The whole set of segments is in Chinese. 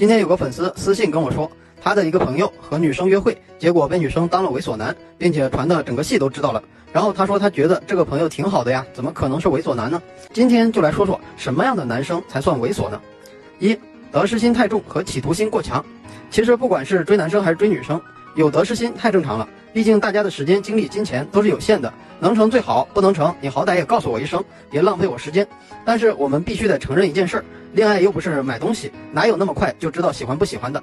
今天有个粉丝私信跟我说，他的一个朋友和女生约会，结果被女生当了猥琐男，并且传的整个系都知道了。然后他说他觉得这个朋友挺好的呀，怎么可能是猥琐男呢？今天就来说说什么样的男生才算猥琐呢？一，得失心太重和企图心过强。其实不管是追男生还是追女生，有得失心太正常了。毕竟大家的时间、精力、金钱都是有限的，能成最好，不能成你好歹也告诉我一声，别浪费我时间。但是我们必须得承认一件事儿，恋爱又不是买东西，哪有那么快就知道喜欢不喜欢的？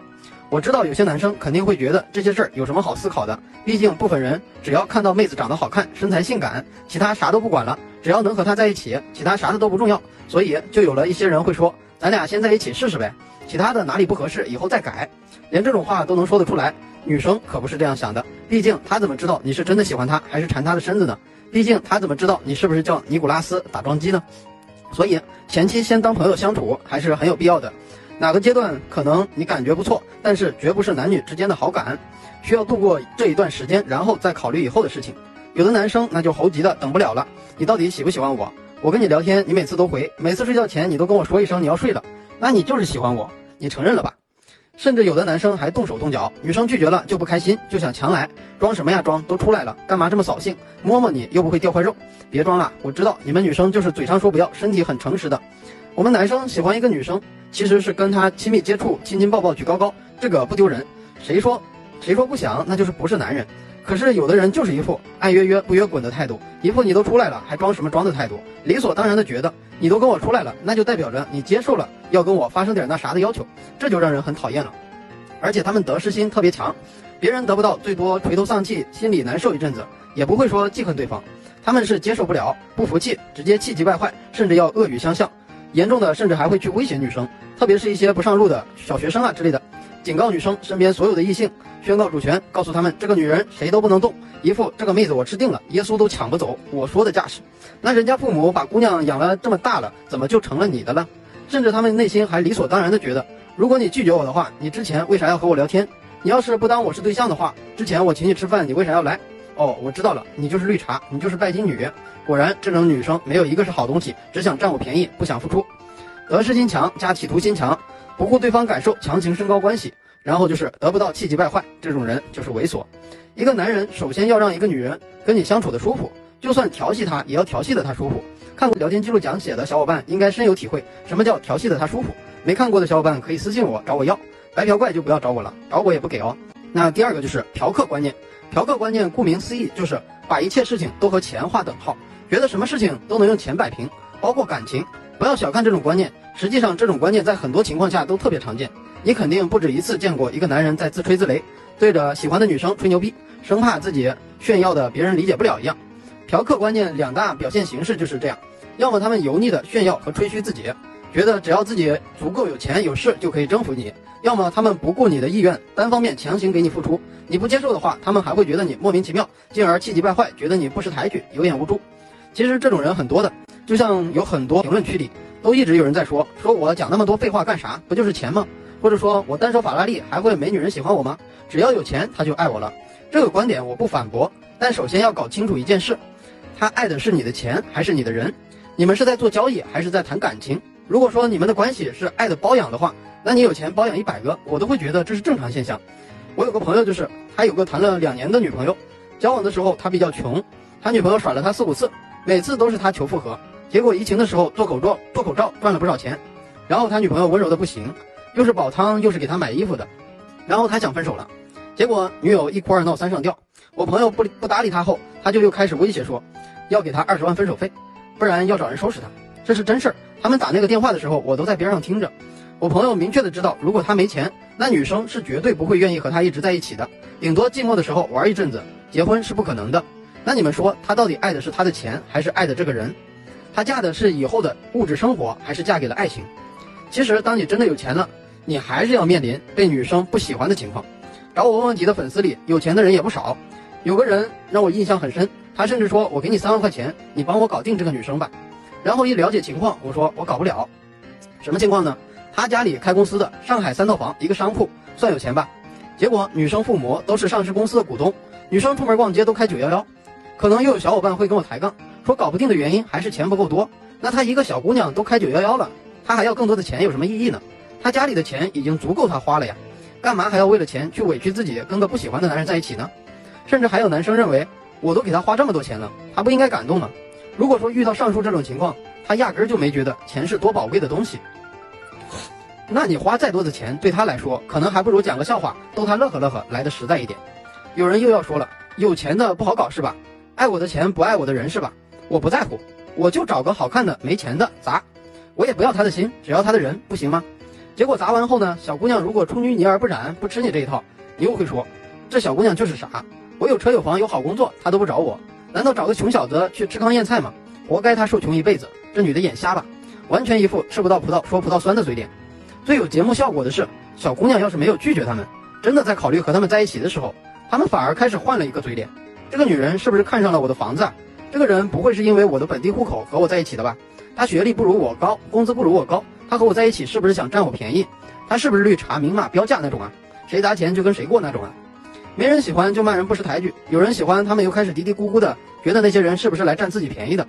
我知道有些男生肯定会觉得这些事儿有什么好思考的，毕竟部分人只要看到妹子长得好看、身材性感，其他啥都不管了，只要能和她在一起，其他啥的都不重要。所以就有了一些人会说，咱俩先在一起试试呗，其他的哪里不合适以后再改。连这种话都能说得出来，女生可不是这样想的。毕竟她怎么知道你是真的喜欢她还是馋她的身子呢？毕竟她怎么知道你是不是叫尼古拉斯打桩机呢？所以前期先当朋友相处还是很有必要的。哪个阶段可能你感觉不错，但是绝不是男女之间的好感，需要度过这一段时间，然后再考虑以后的事情。有的男生那就猴急的等不了了，你到底喜不喜欢我？我跟你聊天，你每次都回，每次睡觉前你都跟我说一声你要睡了，那你就是喜欢我，你承认了吧？甚至有的男生还动手动脚，女生拒绝了就不开心，就想强来，装什么呀装？都出来了，干嘛这么扫兴？摸摸你又不会掉块肉，别装了，我知道你们女生就是嘴上说不要，身体很诚实的。我们男生喜欢一个女生，其实是跟她亲密接触，亲亲抱抱举高高，这个不丢人。谁说谁说不想，那就是不是男人。可是有的人就是一副爱约约不约滚的态度，一副你都出来了还装什么装的态度，理所当然的觉得你都跟我出来了，那就代表着你接受了要跟我发生点那啥的要求，这就让人很讨厌了。而且他们得失心特别强，别人得不到最多垂头丧气，心里难受一阵子，也不会说记恨对方，他们是接受不了，不服气，直接气急败坏，甚至要恶语相向，严重的甚至还会去威胁女生，特别是一些不上路的小学生啊之类的。警告女生身边所有的异性，宣告主权，告诉他们这个女人谁都不能动，一副这个妹子我吃定了，耶稣都抢不走我说的架势。那人家父母把姑娘养了这么大了，怎么就成了你的了？甚至他们内心还理所当然的觉得，如果你拒绝我的话，你之前为啥要和我聊天？你要是不当我是对象的话，之前我请你吃饭，你为啥要来？哦，我知道了，你就是绿茶，你就是拜金女。果然，这种女生没有一个是好东西，只想占我便宜，不想付出，得失心强加企图心强。不顾对方感受，强行升高关系，然后就是得不到，气急败坏，这种人就是猥琐。一个男人首先要让一个女人跟你相处的舒服，就算调戏她，也要调戏的她舒服。看过聊天记录讲解的小伙伴应该深有体会，什么叫调戏的她舒服？没看过的小伙伴可以私信我找我要，白嫖怪就不要找我了，找我也不给哦。那第二个就是嫖客观念，嫖客观念顾名思义就是把一切事情都和钱划等号，觉得什么事情都能用钱摆平，包括感情。不要小看这种观念，实际上这种观念在很多情况下都特别常见。你肯定不止一次见过一个男人在自吹自擂，对着喜欢的女生吹牛逼，生怕自己炫耀的别人理解不了一样。嫖客观念两大表现形式就是这样：要么他们油腻的炫耀和吹嘘自己，觉得只要自己足够有钱有势就可以征服你；要么他们不顾你的意愿，单方面强行给你付出，你不接受的话，他们还会觉得你莫名其妙，进而气急败坏，觉得你不识抬举，有眼无珠。其实这种人很多的。就像有很多评论区里都一直有人在说，说我讲那么多废话干啥？不就是钱吗？或者说我单手法拉利还会没女人喜欢我吗？只要有钱他就爱我了。这个观点我不反驳，但首先要搞清楚一件事，他爱的是你的钱还是你的人？你们是在做交易还是在谈感情？如果说你们的关系是爱的包养的话，那你有钱包养一百个，我都会觉得这是正常现象。我有个朋友就是他有个谈了两年的女朋友，交往的时候他比较穷，他女朋友甩了他四五次，每次都是他求复合。结果疫情的时候做口罩做口罩赚了不少钱，然后他女朋友温柔的不行，又是煲汤又是给他买衣服的，然后他想分手了，结果女友一哭二闹三上吊，我朋友不理不搭理他后，他就又开始威胁说，要给他二十万分手费，不然要找人收拾他，这是真事儿。他们打那个电话的时候，我都在边上听着。我朋友明确的知道，如果他没钱，那女生是绝对不会愿意和他一直在一起的，顶多寂寞的时候玩一阵子，结婚是不可能的。那你们说他到底爱的是他的钱，还是爱的这个人？她嫁的是以后的物质生活，还是嫁给了爱情？其实，当你真的有钱了，你还是要面临被女生不喜欢的情况。找我问问题的粉丝里，有钱的人也不少。有个人让我印象很深，他甚至说：“我给你三万块钱，你帮我搞定这个女生吧。”然后一了解情况，我说：“我搞不了。”什么情况呢？他家里开公司的，上海三套房，一个商铺，算有钱吧？结果女生父母都是上市公司的股东，女生出门逛街都开九幺幺。可能又有小伙伴会跟我抬杠。说搞不定的原因还是钱不够多，那她一个小姑娘都开九幺幺了，她还要更多的钱有什么意义呢？她家里的钱已经足够他花了呀，干嘛还要为了钱去委屈自己跟个不喜欢的男人在一起呢？甚至还有男生认为，我都给他花这么多钱了，他不应该感动吗？如果说遇到上述这种情况，他压根就没觉得钱是多宝贵的东西。那你花再多的钱，对他来说，可能还不如讲个笑话逗他乐呵乐呵来的实在一点。有人又要说了，有钱的不好搞是吧？爱我的钱不爱我的人是吧？我不在乎，我就找个好看的没钱的砸，我也不要他的心，只要他的人，不行吗？结果砸完后呢，小姑娘如果出淤泥而不染，不吃你这一套，你又会说，这小姑娘就是傻。我有车有房有好工作，她都不找我，难道找个穷小子去吃糠咽菜吗？活该她受穷一辈子。这女的眼瞎吧？完全一副吃不到葡萄说葡萄酸的嘴脸。最有节目效果的是，小姑娘要是没有拒绝他们，真的在考虑和他们在一起的时候，他们反而开始换了一个嘴脸。这个女人是不是看上了我的房子？啊这个人不会是因为我的本地户口和我在一起的吧？他学历不如我高，工资不如我高，他和我在一起是不是想占我便宜？他是不是绿茶明码标价那种啊？谁砸钱就跟谁过那种啊？没人喜欢就骂人不识抬举，有人喜欢他们又开始嘀嘀咕咕的，觉得那些人是不是来占自己便宜的？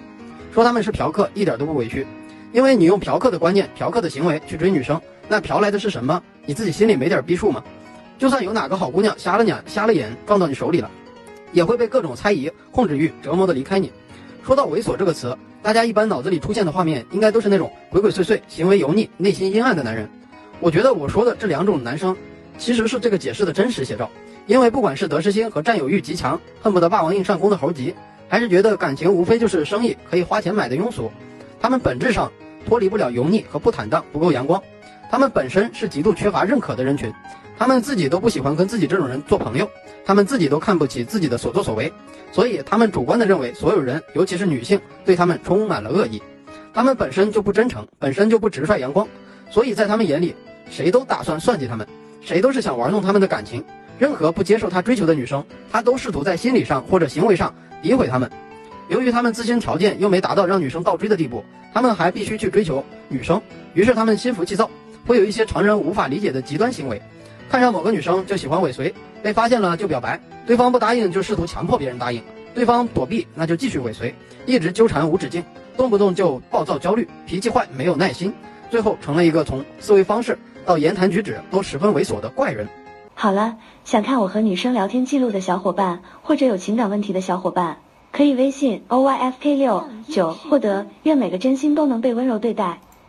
说他们是嫖客一点都不委屈，因为你用嫖客的观念、嫖客的行为去追女生，那嫖来的是什么？你自己心里没点逼数吗？就算有哪个好姑娘瞎了眼、瞎了眼撞到你手里了，也会被各种猜疑、控制欲折磨的离开你。说到猥琐这个词，大家一般脑子里出现的画面应该都是那种鬼鬼祟祟、行为油腻、内心阴暗的男人。我觉得我说的这两种男生，其实是这个解释的真实写照。因为不管是得失心和占有欲极强，恨不得霸王硬上弓的猴急，还是觉得感情无非就是生意可以花钱买的庸俗，他们本质上脱离不了油腻和不坦荡、不够阳光。他们本身是极度缺乏认可的人群，他们自己都不喜欢跟自己这种人做朋友，他们自己都看不起自己的所作所为，所以他们主观的认为所有人，尤其是女性，对他们充满了恶意。他们本身就不真诚，本身就不直率阳光，所以在他们眼里，谁都打算算计他们，谁都是想玩弄他们的感情。任何不接受他追求的女生，他都试图在心理上或者行为上诋毁他们。由于他们自身条件又没达到让女生倒追的地步，他们还必须去追求女生，于是他们心浮气躁，会有一些常人无法理解的极端行为。看上某个女生就喜欢尾随，被发现了就表白，对方不答应就试图强迫别人答应，对方躲避那就继续尾随，一直纠缠无止境，动不动就暴躁焦虑，脾气坏，没有耐心，最后成了一个从思维方式到言谈举止都十分猥琐的怪人。好了，想看我和女生聊天记录的小伙伴，或者有情感问题的小伙伴，可以微信 o y f k 六九获得。愿每个真心都能被温柔对待。